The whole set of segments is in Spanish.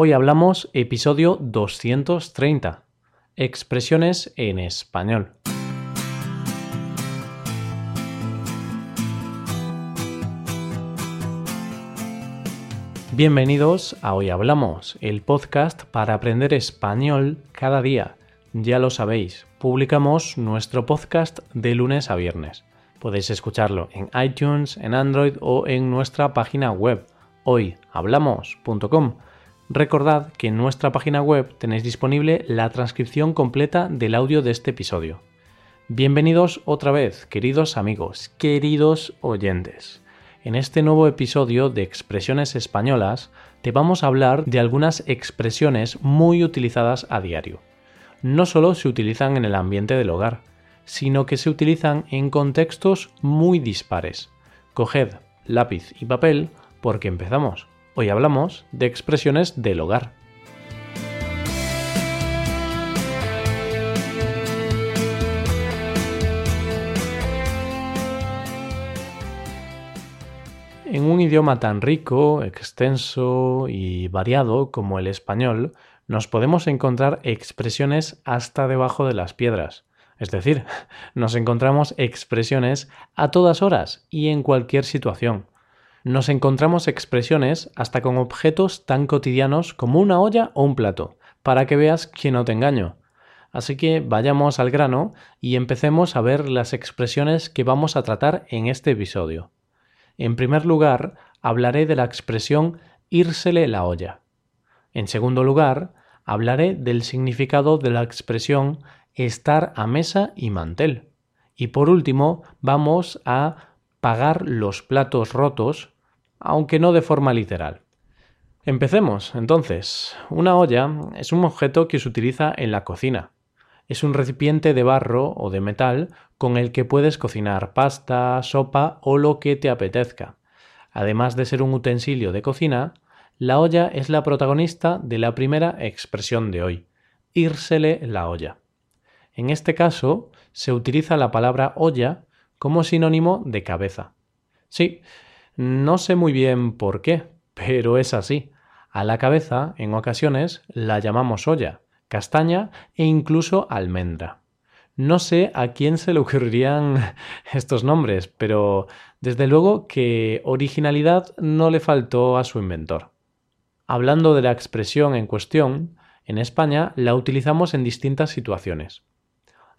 Hoy hablamos episodio 230. Expresiones en español. Bienvenidos a Hoy Hablamos, el podcast para aprender español cada día. Ya lo sabéis, publicamos nuestro podcast de lunes a viernes. Podéis escucharlo en iTunes, en Android o en nuestra página web hoyhablamos.com. Recordad que en nuestra página web tenéis disponible la transcripción completa del audio de este episodio. Bienvenidos otra vez, queridos amigos, queridos oyentes. En este nuevo episodio de Expresiones Españolas te vamos a hablar de algunas expresiones muy utilizadas a diario. No solo se utilizan en el ambiente del hogar, sino que se utilizan en contextos muy dispares. Coged lápiz y papel porque empezamos. Hoy hablamos de expresiones del hogar. En un idioma tan rico, extenso y variado como el español, nos podemos encontrar expresiones hasta debajo de las piedras. Es decir, nos encontramos expresiones a todas horas y en cualquier situación nos encontramos expresiones hasta con objetos tan cotidianos como una olla o un plato, para que veas que no te engaño. Así que vayamos al grano y empecemos a ver las expresiones que vamos a tratar en este episodio. En primer lugar, hablaré de la expresión írsele la olla. En segundo lugar, hablaré del significado de la expresión estar a mesa y mantel. Y por último, vamos a pagar los platos rotos aunque no de forma literal. Empecemos, entonces. Una olla es un objeto que se utiliza en la cocina. Es un recipiente de barro o de metal con el que puedes cocinar pasta, sopa o lo que te apetezca. Además de ser un utensilio de cocina, la olla es la protagonista de la primera expresión de hoy, írsele la olla. En este caso, se utiliza la palabra olla como sinónimo de cabeza. Sí, no sé muy bien por qué, pero es así. A la cabeza, en ocasiones, la llamamos olla, castaña e incluso almendra. No sé a quién se le ocurrirían estos nombres, pero desde luego que originalidad no le faltó a su inventor. Hablando de la expresión en cuestión, en España la utilizamos en distintas situaciones.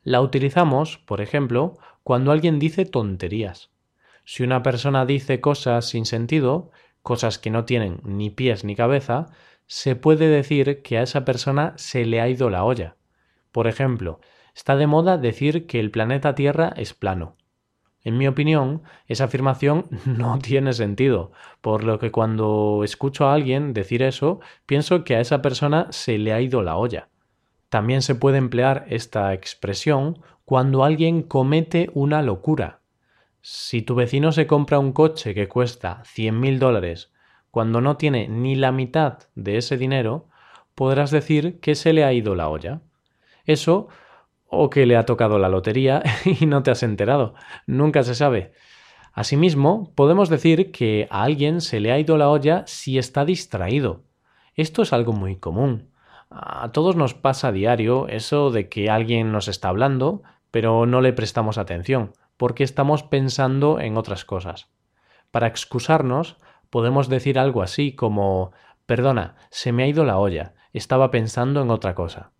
La utilizamos, por ejemplo, cuando alguien dice tonterías. Si una persona dice cosas sin sentido, cosas que no tienen ni pies ni cabeza, se puede decir que a esa persona se le ha ido la olla. Por ejemplo, está de moda decir que el planeta Tierra es plano. En mi opinión, esa afirmación no tiene sentido, por lo que cuando escucho a alguien decir eso, pienso que a esa persona se le ha ido la olla. También se puede emplear esta expresión cuando alguien comete una locura, si tu vecino se compra un coche que cuesta 100.000 dólares cuando no tiene ni la mitad de ese dinero, podrás decir que se le ha ido la olla. Eso o que le ha tocado la lotería y no te has enterado. Nunca se sabe. Asimismo, podemos decir que a alguien se le ha ido la olla si está distraído. Esto es algo muy común. A todos nos pasa a diario eso de que alguien nos está hablando, pero no le prestamos atención porque estamos pensando en otras cosas. Para excusarnos, podemos decir algo así como Perdona, se me ha ido la olla, estaba pensando en otra cosa.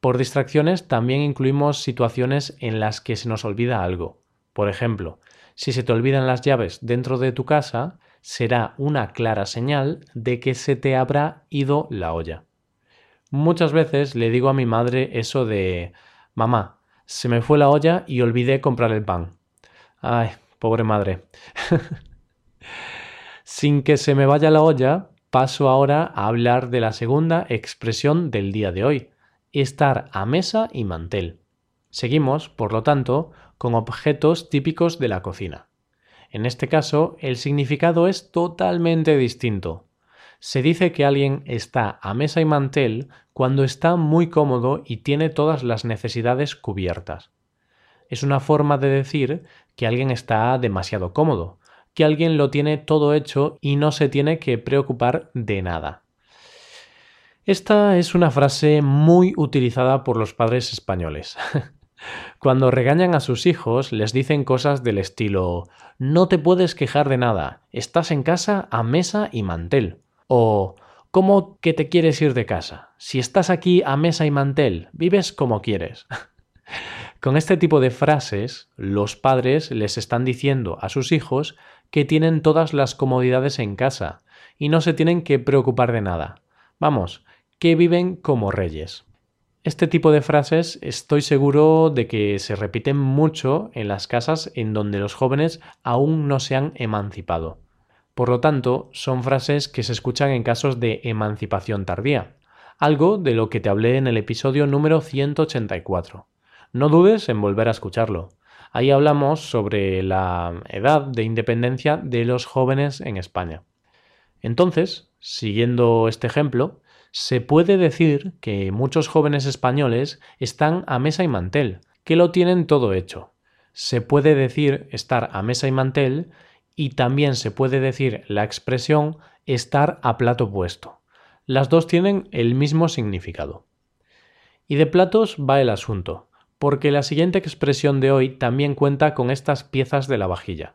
Por distracciones también incluimos situaciones en las que se nos olvida algo. Por ejemplo, si se te olvidan las llaves dentro de tu casa, será una clara señal de que se te habrá ido la olla. Muchas veces le digo a mi madre eso de Mamá, se me fue la olla y olvidé comprar el pan. Ay, pobre madre. Sin que se me vaya la olla, paso ahora a hablar de la segunda expresión del día de hoy, estar a mesa y mantel. Seguimos, por lo tanto, con objetos típicos de la cocina. En este caso, el significado es totalmente distinto. Se dice que alguien está a mesa y mantel cuando está muy cómodo y tiene todas las necesidades cubiertas. Es una forma de decir que alguien está demasiado cómodo, que alguien lo tiene todo hecho y no se tiene que preocupar de nada. Esta es una frase muy utilizada por los padres españoles. Cuando regañan a sus hijos, les dicen cosas del estilo No te puedes quejar de nada, estás en casa a mesa y mantel. O ¿Cómo que te quieres ir de casa? Si estás aquí a mesa y mantel, vives como quieres. Con este tipo de frases, los padres les están diciendo a sus hijos que tienen todas las comodidades en casa y no se tienen que preocupar de nada. Vamos, que viven como reyes. Este tipo de frases estoy seguro de que se repiten mucho en las casas en donde los jóvenes aún no se han emancipado. Por lo tanto, son frases que se escuchan en casos de emancipación tardía, algo de lo que te hablé en el episodio número 184. No dudes en volver a escucharlo. Ahí hablamos sobre la edad de independencia de los jóvenes en España. Entonces, siguiendo este ejemplo, se puede decir que muchos jóvenes españoles están a mesa y mantel, que lo tienen todo hecho. Se puede decir estar a mesa y mantel y también se puede decir la expresión estar a plato puesto. Las dos tienen el mismo significado. Y de platos va el asunto, porque la siguiente expresión de hoy también cuenta con estas piezas de la vajilla.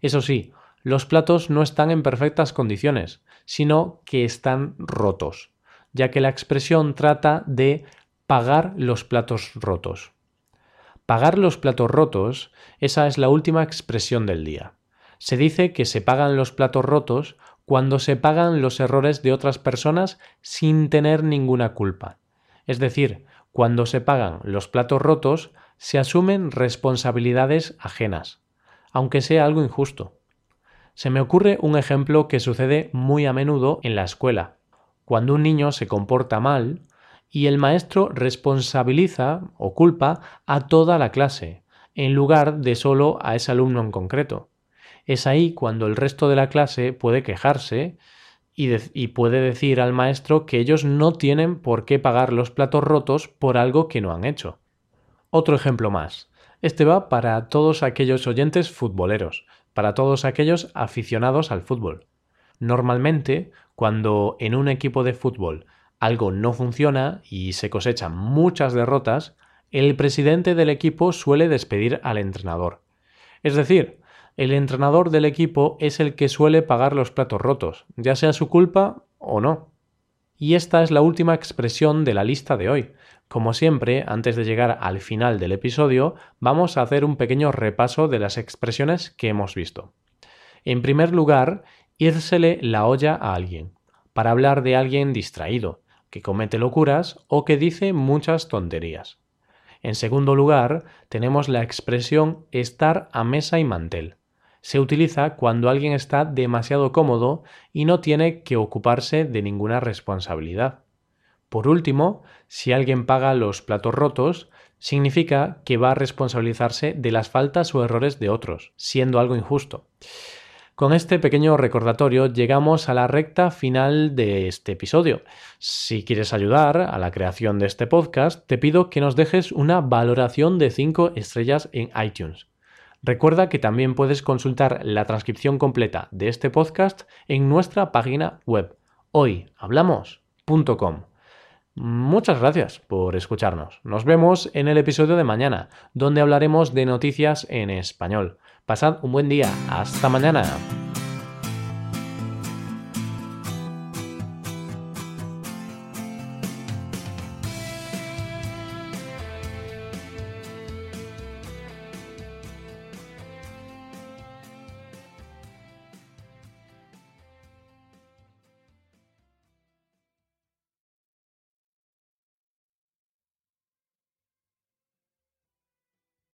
Eso sí, los platos no están en perfectas condiciones, sino que están rotos ya que la expresión trata de pagar los platos rotos. Pagar los platos rotos, esa es la última expresión del día. Se dice que se pagan los platos rotos cuando se pagan los errores de otras personas sin tener ninguna culpa. Es decir, cuando se pagan los platos rotos, se asumen responsabilidades ajenas, aunque sea algo injusto. Se me ocurre un ejemplo que sucede muy a menudo en la escuela, cuando un niño se comporta mal y el maestro responsabiliza o culpa a toda la clase, en lugar de solo a ese alumno en concreto. Es ahí cuando el resto de la clase puede quejarse y, puede decir al maestro que ellos no tienen por qué pagar los platos rotos por algo que no han hecho. Otro ejemplo más. Este va para todos aquellos oyentes futboleros, para todos aquellos aficionados al fútbol. Normalmente, cuando en un equipo de fútbol algo no funciona y se cosechan muchas derrotas, el presidente del equipo suele despedir al entrenador. Es decir, el entrenador del equipo es el que suele pagar los platos rotos, ya sea su culpa o no. Y esta es la última expresión de la lista de hoy. Como siempre, antes de llegar al final del episodio, vamos a hacer un pequeño repaso de las expresiones que hemos visto. En primer lugar, írsele la olla a alguien, para hablar de alguien distraído, que comete locuras o que dice muchas tonterías. En segundo lugar, tenemos la expresión estar a mesa y mantel. Se utiliza cuando alguien está demasiado cómodo y no tiene que ocuparse de ninguna responsabilidad. Por último, si alguien paga los platos rotos, significa que va a responsabilizarse de las faltas o errores de otros, siendo algo injusto. Con este pequeño recordatorio llegamos a la recta final de este episodio. Si quieres ayudar a la creación de este podcast, te pido que nos dejes una valoración de 5 estrellas en iTunes. Recuerda que también puedes consultar la transcripción completa de este podcast en nuestra página web hoyhablamos.com. Muchas gracias por escucharnos. Nos vemos en el episodio de mañana, donde hablaremos de noticias en español. Pasad un buen día. Hasta mañana.